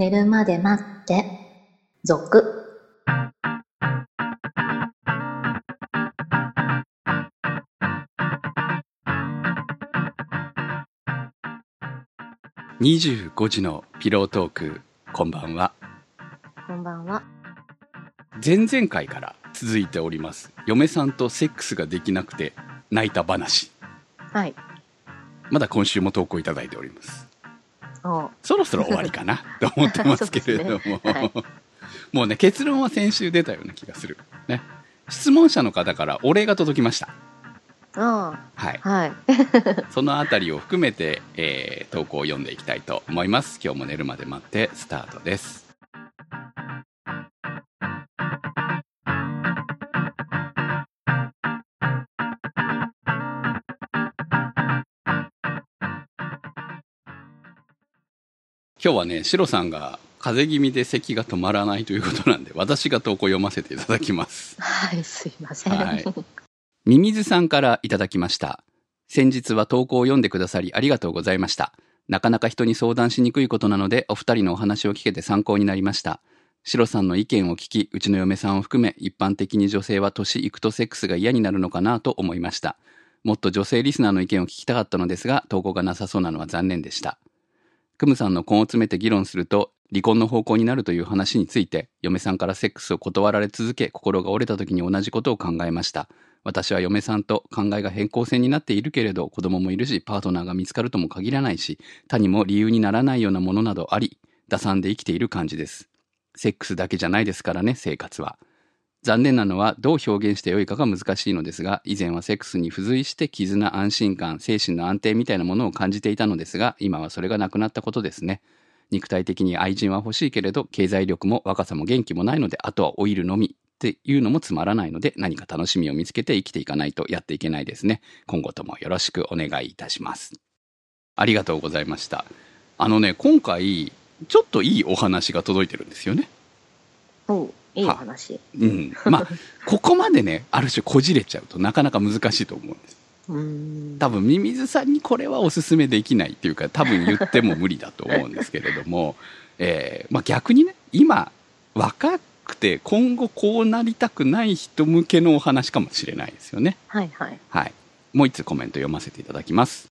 寝るまで待って、続。25時のピロートークこんばんはこんばんは。前々回から続いております嫁さんとセックスができなくて泣いた話はい。まだ今週も投稿いただいておりますおそろ終わりかな？と思ってますけれども、ね。はい。もうね結論は先週出たような気がする。ね。質問者の方からお礼が届きました。あはい。あ、はい。そのあたりを含めて、えー投稿を読んでいきたいと思います。今日も寝るまで待ってスタートです今日はねシロさんが風邪気味で咳が止まらないということなんで私が投稿読ませていただきますはい、すいません。はいミミズさんからいただきました。先日は投稿を読んでくださりありがとうございました。なかなか人に相談しにくいことなので、お二人のお話を聞けて参考になりました。シロさんの意見を聞き、うちの嫁さんを含め、一般的に女性は年いくとセックスが嫌になるのかなと思いました。もっと女性リスナーの意見を聞きたかったのですが、投稿がなさそうなのは残念でした。クムさんの根を詰めて議論すると、離婚の方向になるという話について、嫁さんからセックスを断られ続け、心が折れた時に同じことを考えました。私は嫁さんと考えが変更線になっているけれど子供もいるしパートナーが見つかるとも限らないし他にも理由にならないようなものなどあり打算で生きている感じですセックスだけじゃないですからね生活は残念なのはどう表現してよいかが難しいのですが以前はセックスに付随して絆安心感精神の安定みたいなものを感じていたのですが今はそれがなくなったことですね。肉体的に愛人は欲しいけれど経済力も若さも元気もないのであとは老いるのみっていうのもつまらないので何か楽しみを見つけて生きていかないとやっていけないですね。今後ともよろしくお願いいたします。ありがとうございました。あのね今回ちょっといいお話が届いてるんですよね。おう。いいお話。うんまあ ここまでねある種こじれちゃうとなかなか難しいと思うんです。多分ミミズさんにこれはおすすめできないっていうか多分言っても無理だと思うんですけれども、えーまあ、逆にね今若くて今後こうなりたくない人向けのお話かもしれないですよね。はいはい。はい。もう一つコメント読ませていただきます。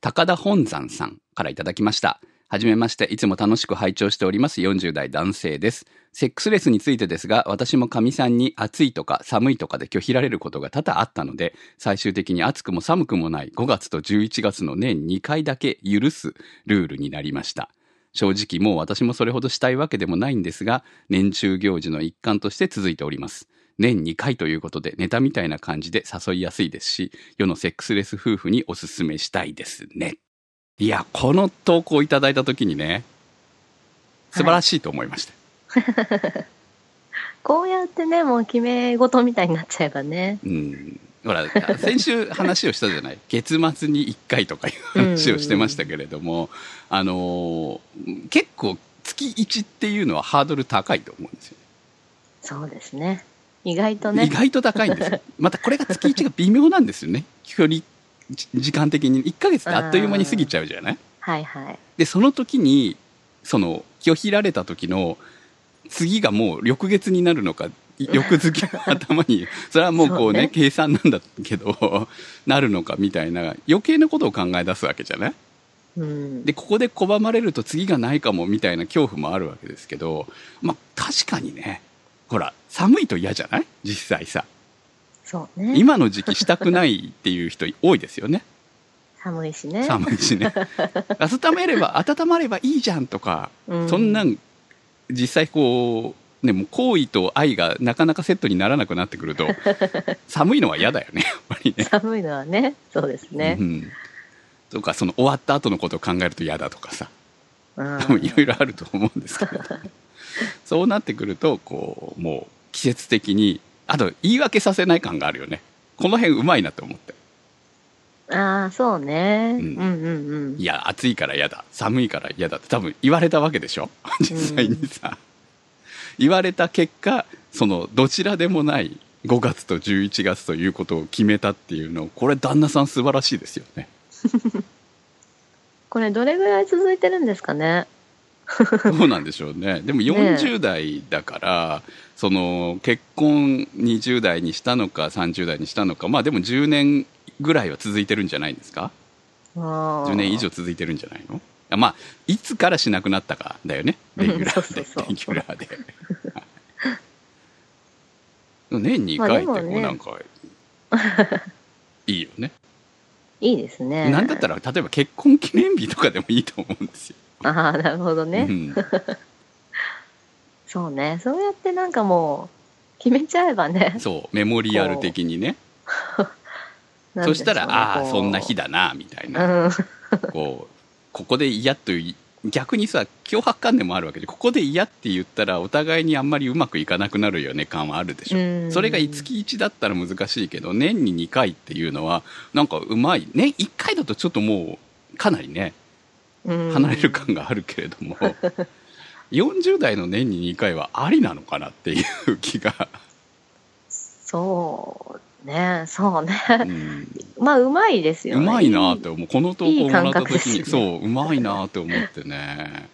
高田本山さんからいただきました。はじめまして、いつも楽しく拝聴しております40代男性です。セックスレスについてですが、私もかみさんに暑いとか寒いとかで拒否られることが多々あったので、最終的に暑くも寒くもない5月と11月の年2回だけ許すルールになりました。正直もう私もそれほどしたいわけでもないんですが、年中行事の一環として続いております。年2回ということでネタみたいな感じで誘いやすいですし、世のセックスレス夫婦におすすめしたいですね。いや、この投稿いただいた時にね、素晴らしいと思いました。こうやってね、もう決め事みたいになっちゃえばね。うん。ほら、先週話をしたじゃない？月末に1回とかいう話をしてましたけれども、あのー結構月1っていうのはハードル高いと思うんですよ。そうですね。意外とね。意外と高いんですよ。またこれが月1が微妙なんですよね。距離、じ時間的に。1ヶ月ってあっという間に過ぎちゃうじゃない？はいはい。で、その時に、その、拒否られた時の、次がもう翌月になるのか、翌月の頭に、それはもうこうね、そうね計算なんだけど、なるのかみたいな、余計なことを考え出すわけじゃない？うん。で、ここで拒まれると次がないかもみたいな恐怖もあるわけですけど、まあ確かにね、ほら、寒いと嫌じゃない？実際さ。そうね。今の時期したくないっていう人多いですよね。寒いしね。寒いしね。温めれば、温まればいいじゃんとか、うんそんなん、実際こう、ね、もう好意と愛がなかなかセットにならなくなってくると、寒いのは嫌だよね、やっぱりね。寒いのはね。そうですねう。ん。とか、その終わった後のことを考えると嫌だとかさ、うん多分いろいろあると思うんですけれど、そうなってくると、こう、もう季節的に、あと言い訳させない感があるよね。この辺うまいなと思って。ああ、そうね。ううんんうんうん。いや、暑いから嫌だ、寒いから嫌だって多分言われたわけでしょ？実際にさ。言われた結果、その、どちらでもない5月と11月ということを決めたっていうの、これ旦那さん素晴らしいですよね。これどれぐらい続いてるんですかね？どうなんでしょうね。でも40代だから、その結婚20代にしたのか30代にしたのか、まあでも10年ぐらいは続いてるんじゃないんですか？10 10年以上続いてるんじゃないの？あまあいつからしなくなったかだよね。レギュラーで、レギュラーで。年に1まあ回ってこうなんか、いいよね。いいですね。なんだったら例えば結婚記念日とかでもいいと思うんですよ、ああ、なるほどね。うん、そうね。そうやってなんかもう、決めちゃえばね。そうメモリアル的にねそしたら、ああそんな日だなみたいな、うん。こうここで嫌という逆にさ脅迫観念もあるわけでここで嫌って言ったらお互いにあんまりうまくいかなくなるよね感はあるでしょ、うんそれが月1だったら難しいけど年に2回っていうのはなんかうまい年1回だとちょっともうかなりねうん離れる感があるけれども、40代の年に2回はありなのかなっていう気が、そうね。そうね。うんまあ、うまいですよね。うまいなって思うこの投稿をもらった時に、ですよねそううまいなって思ってね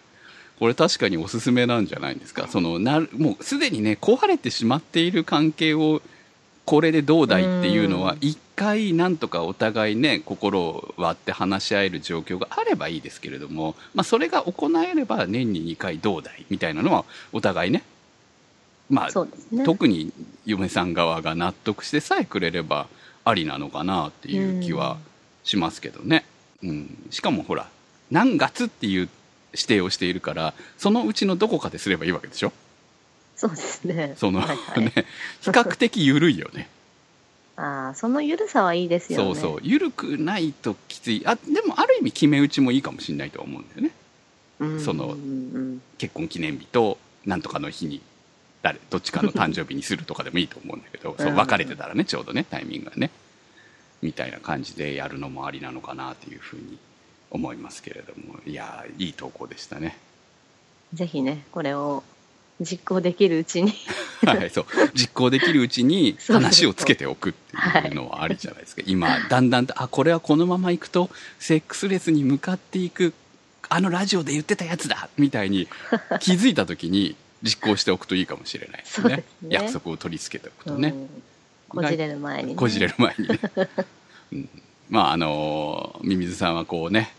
これ確かにおすすめなんじゃないですかそのなるもうすでにね壊れてしまっている関係をこれでどうだいっていうのはうん。一回なんとかお互いね心を割って話し合える状況があればいいですけれども、まあ、それが行えれば年に2回どうだいみたいなのはお互いねまあね。特に嫁さん側が納得してさえくれればありなのかなっていう気はしますけどね、うん。しかもほら何月っていう指定をしているからそのうちのどこかですればいいわけでしょ？そうですね。その、はいはい。ね比較的緩いよね。ああ、その緩さはいいですよね。そうそう。緩くないときつい。あでもある意味決め打ちもいいかもしれないとは思うんだよね。うん。その結婚記念日となんとかの日に誰どっちかの誕生日にするとかでもいいと思うんだけど そううん。別れてたらねちょうどねタイミングがね。みたいな感じでやるのもありなのかなっていうふうに思いますけれども。いやーいい投稿でしたね。ぜひね、これを実行できるうちに。はいそう。実行できるうちに 話をつけておくっていうのはありじゃないですか。今だんだんとあこれはこのままいくとセックスレスに向かっていくあのラジオで言ってたやつだみたいに 気づいた時に実行しておくといいかもしれないですね。ね。約束を取り付けておくとね、うん。こじれる前に、ね。こじれる前にね、うん、まああのミミズさんはこうね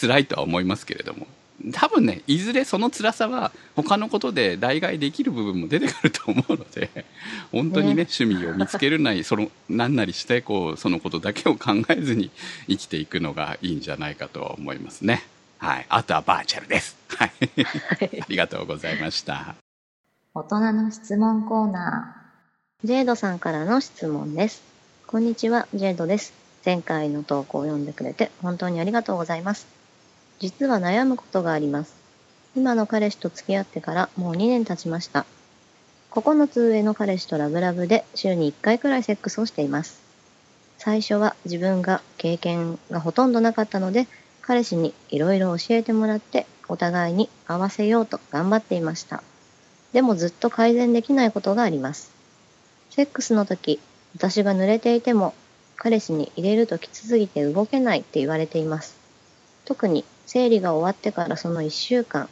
辛いとは思いますけれども多分ねいずれその辛さは他のことで代替できる部分も出てくると思うので本当にねね。趣味を見つけるなりその何なりしてこうそのことだけを考えずに生きていくのがいいんじゃないかとは思いますね。はい。あとはバーチャルです。はい。ありがとうございました。大人の質問コーナジェイドさんからの質問です。こんにちは、ジェイドです。前回の投稿を読んでくれて本当にありがとうございます。実は悩むことがあります。今の彼氏と付き合ってからもう2年経ちました。9つ上の彼氏とラブラブで週に1回くらいセックスをしています。最初は自分が経験がほとんどなかったので、彼氏にいろいろ教えてもらってお互いに合わせようと頑張っていました。でもずっと改善できないことがあります。セックスの時、私が濡れていても、彼氏に入れるときつすぎて動けないって言われています。特に生理が終わってからその1週間、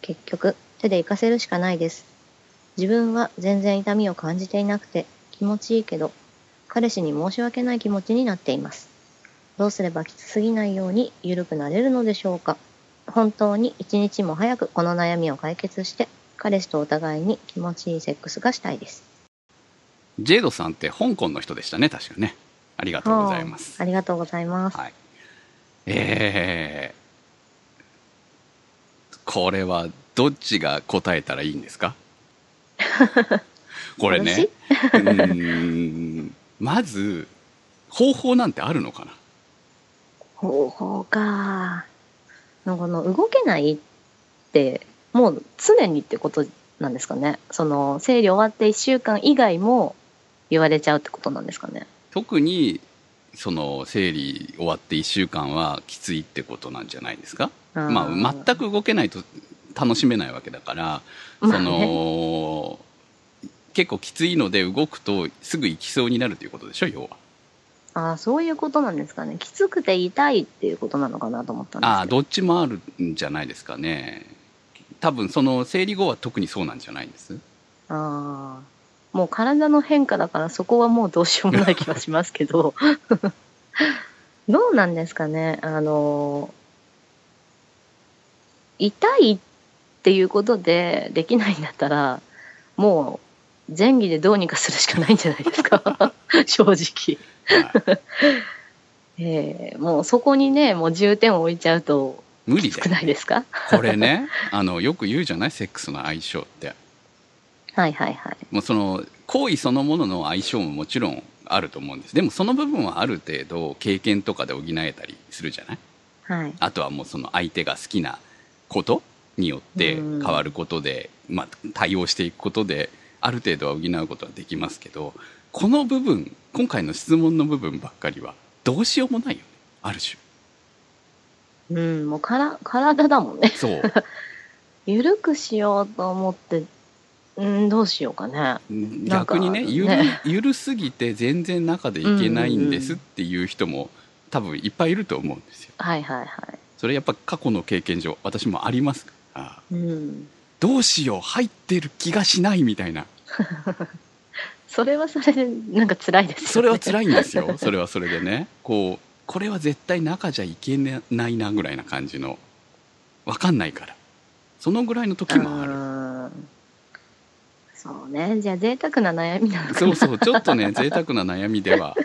結局手で行かせるしかないです。自分は全然痛みを感じていなくて気持ちいいけど、彼氏に申し訳ない気持ちになっています。どうすればきつすぎないように緩くなれるのでしょうか本当に一日も早くこの悩みを解決して、彼氏とお互いに気持ちいいセックスがしたいです。ジェイドさんって香港の人でしたね確かねありがとうございますありがとうございます。はい。えー、これはどっちが答えたらいいんですか？これね、うーん、まず、方法なんてあるのかな？方法か。なんかあの、動けないって、もう常にってことなんですかね？その、生理終わって1週間以外も言われちゃうってことなんですかね？特に、その、生理終わって1週間はきついってことなんじゃないですか？まあ、全く動けないと楽しめないわけだから、まあそねの、結構きついので動くとすぐ行きそうになるということでしょ要は。ああ、そういうことなんですかね。きつくて痛いっていうことなのかなと思ったんです。ああどっちもあるんじゃないですかね多分その生理後は特にそうなんじゃないんです？ああ。もう体の変化だからそこはもうどうしようもない気はしますけど。どうなんですかね。あの、痛いっていうことでできないんだったら、もう前儀でどうにかするしかないんじゃないですか。正直。はい ええもうそこにね、もう重点を置いちゃうと、無理少ないですか？これねあのよく言うじゃない？セックスの相性ってはいはいはい。もうその行為そのものの相性ももちろんあると思うんですでもその部分はある程度経験とかで補えたりするじゃない？はい。あとはもうその相手が好きなことによってうん。変わることで、まあ、対応していくことである程度は補うことはできますけどこの部分今回の質問の部分ばっかりはどうしようもないよね。ある種。うん、もうから体だもんね。そう。緩くしようと思って、うん、どうしようかね。逆にねゆるねゆるすぎて全然中でいけないんですっていう人も多分いっぱいいると思うんですよ。はいはいはい。それやっぱ過去の経験上私もありますか？らうん。どうしよう入ってる気がしないみたいな それはそれで、なんか辛いですよね。それは辛いんですよそれはそれでねこうこれは絶対中じゃいけないなぐらいな感じの分かんないからそのぐらいの時もあるる。そうね。じゃあ贅沢な悩みなのかな。そうそうちょっとね贅沢な悩みでは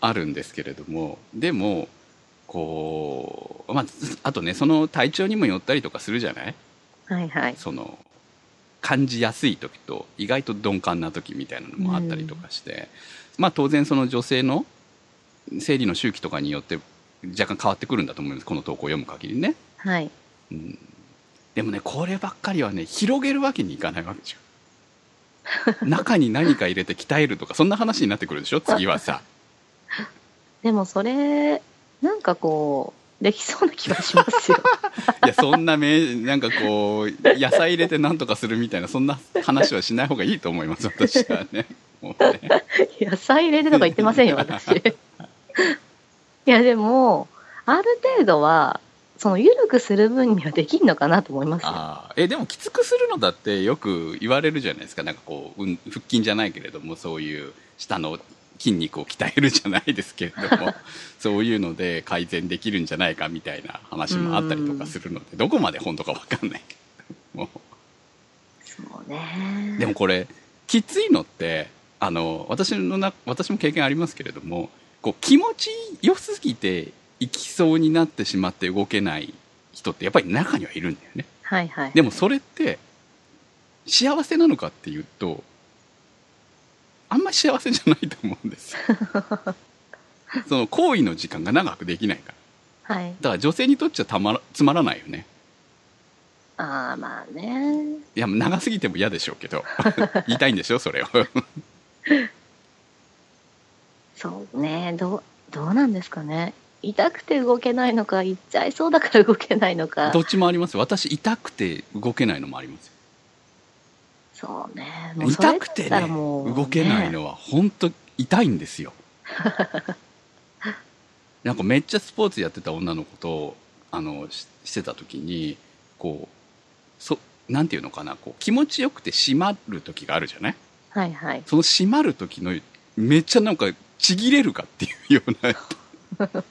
あるんですけれどもでもこうまああとねその体調にもよったりとかするじゃない？はいはい。その感じやすい時と意外と鈍感な時みたいなのもあったりとかして、まあ当然その女性の生理の周期とかによって若干変わってくるんだと思います。この投稿を読む限りね、はい。うん、でもねこればっかりはね広げるわけにいかないわけですよ中に何か入れて鍛えるとかそんな話になってくるでしょ？次はさ。でもそれ、なんかこう、できそうな気はしますよ。いやそんなめなんかこう野菜入れて何とかするみたいなそんな話はしない方がいいと思います私はね。もうね。野菜入れてとか言ってませんよ、私。いや、でも、ある程度は、その、緩くする分にはできんのかなと思いますあ。えでもきつくするのだってよく言われるじゃないですか。なんかこう、うん、腹筋じゃないけれどもそういう下の筋肉を鍛えるじゃないですけれども そういうので改善できるんじゃないかみたいな話もあったりとかするのでどこまで本当か分かんないけどもそうね。でもこれきついのってあの私のな私も経験ありますけれどもこう気持ちよすぎていきそうになってしまって動けない人ってやっぱり中にはいるんだよね。はいはい。でもそれって幸せなのかっていうとあんまり幸せじゃないと思うんですよ その行為の時間が長くできないからはい。だから女性にとっちゃたまらつまらないよねああ、まあね。いや長すぎても嫌でしょうけど 言いたいんでしょそれをそうね。どう、どうなんですかね。痛くて動けないのか、行っちゃいそうだから動けないのか。どっちもあります私痛くて動けないのもありますよそうね。もう痛くてね動けないのは本当痛いんですよ なんかめっちゃスポーツやってた女の子とあのししてた時にこうそなんていうのかなこう気持ちよくて締まる時があるじゃない？はいはい。その締まる時のめっちゃなんかちぎれるかっていうような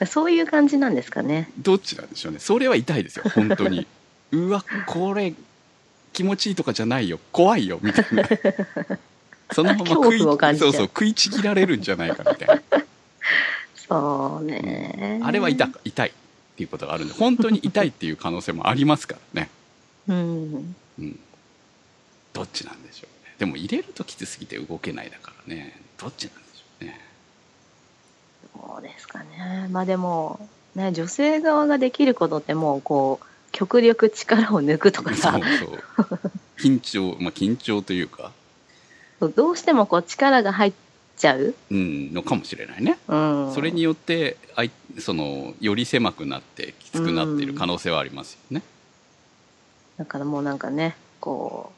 そういう感じなんですかね。どっちなんでしょうねそれは痛いですよ本当にうわこれ気持ちいいとかじゃないよ。怖いよみたいな。そのまま食いそう。うそう食いちぎられるんじゃないかみたいな。そうね。あれは痛か痛いっていうことがあるんで本当に痛いっていう可能性もありますからね、うん。うん、どっちなんでしょうね。でも入れるときつすぎて動けないだからね。どっちなんでしょうね。そうですかね。まあでも、ね、女性側ができることってもう、こう、極力力を抜くとかそうさ、そう。緊張まあ緊張というか。どうしてもこう力が入っちゃう。うんのかもしれないね。うん。それによってあいそのより狭くなってきつくなっている可能性はありますよね、だからもうなんかね、こう、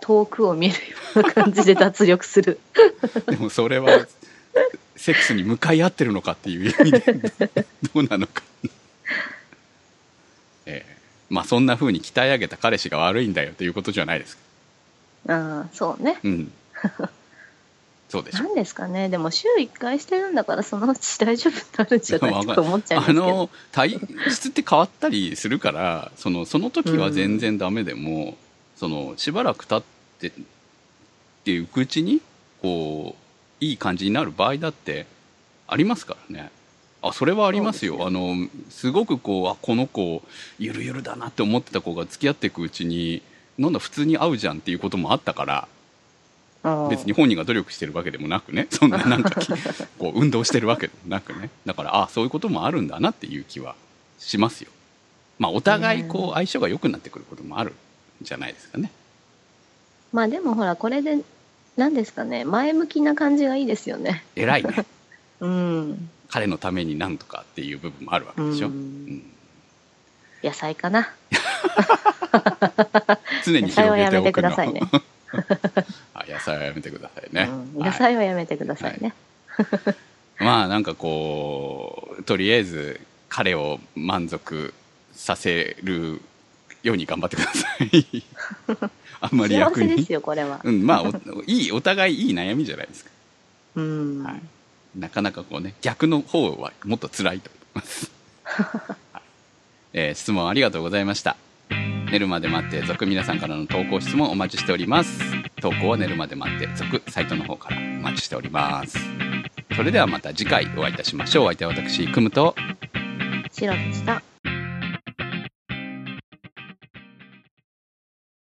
遠くを見るような感じで脱力する。でもそれはセックスに向かい合ってるのかっていう意味でどうなのか、ええまあそんな風に鍛え上げた彼氏が悪いんだよということじゃないですかああ、そうね。うん そうでしょ何ですかね。でも週1回してるんだからそのうち大丈夫になるんじゃないかと 思っちゃいますあけど。の体質って変わったりするからそのその時は全然ダメでも、そのしばらく経ってっていううちにこういい感じになる場合だってありますからねあそれはありますよ。そうですあのすごくこうあこの子ゆるゆるだなって思ってた子が付き合っていくうちになんだ普通に会うじゃんっていうこともあったからうん別に本人が努力してるわけでもなくね。そんななんかき こう運動してるわけでもなくね。だからあそういうこともあるんだなっていう気はしますよ。まあお互いこう相性が良くなってくることもあるんじゃないですかね。まあでもほら、これで、何ですかね。前向きな感じがいいですよね。偉いね。うん。彼のためになんとかっていう部分もあるわけでしょ、ううん。ん野菜かな。常に野菜はやめて広げておくのくださいね。あ野菜はやめてくださいね、うん。はい。野菜はやめてくださいね。まあなんかこうとりあえず彼を満足させるように頑張ってください。あんまり幸役に。せですよ、これは。うん、まあお いいお互いいい悩みじゃないですか、うん。はい、なかなかこうね逆の方はもっと辛いと思います、は いえー質問ありがとうございました。寝るまで待って続皆さんからの投稿質問お待ちしております。投稿は寝るまで待って続サイトの方からお待ちしております。それではまた次回お会いいたしましょう。お相手は私くむと白でした。